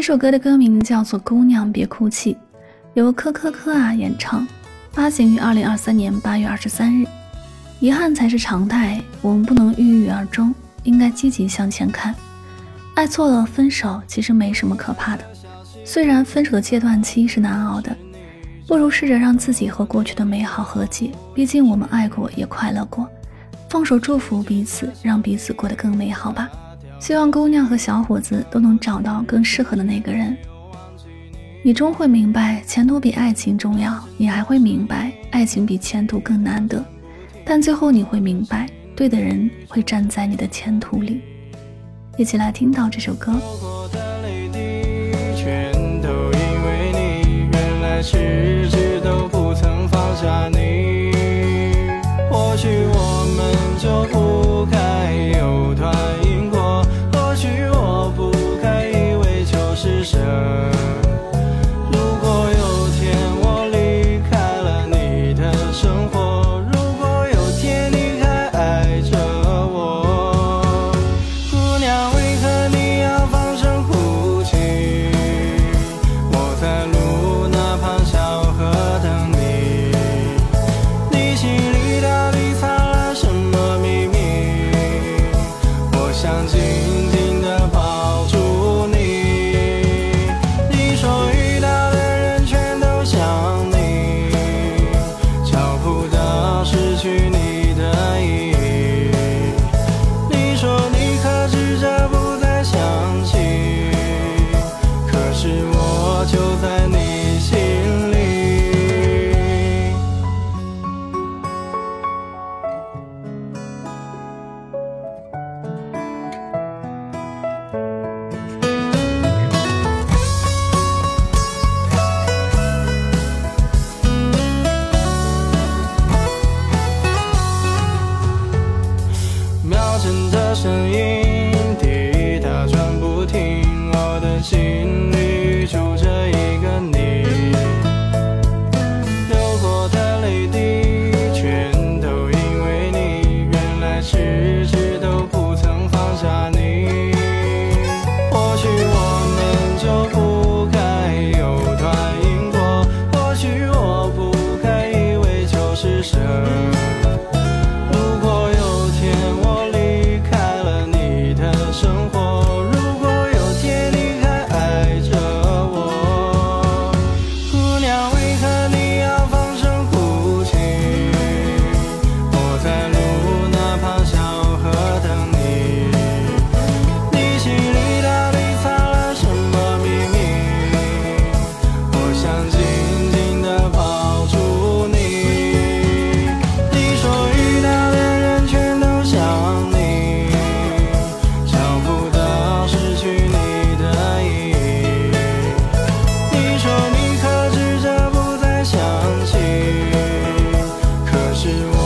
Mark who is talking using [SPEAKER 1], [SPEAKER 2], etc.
[SPEAKER 1] 这首歌的歌名叫做《姑娘别哭泣》，由科科科啊演唱，发行于二零二三年八月二十三日。遗憾才是常态，我们不能郁郁而终，应该积极向前看。爱错了，分手其实没什么可怕的。虽然分手的阶段期是难熬的，不如试着让自己和过去的美好和解。毕竟我们爱过，也快乐过，放手祝福彼此，让彼此过得更美好吧。希望姑娘和小伙子都能找到更适合的那个人。你终会明白，前途比爱情重要；你还会明白，爱情比前途更难得。但最后你会明白，对的人会站在你的前途里。一起来听到这首歌。
[SPEAKER 2] 是我是我。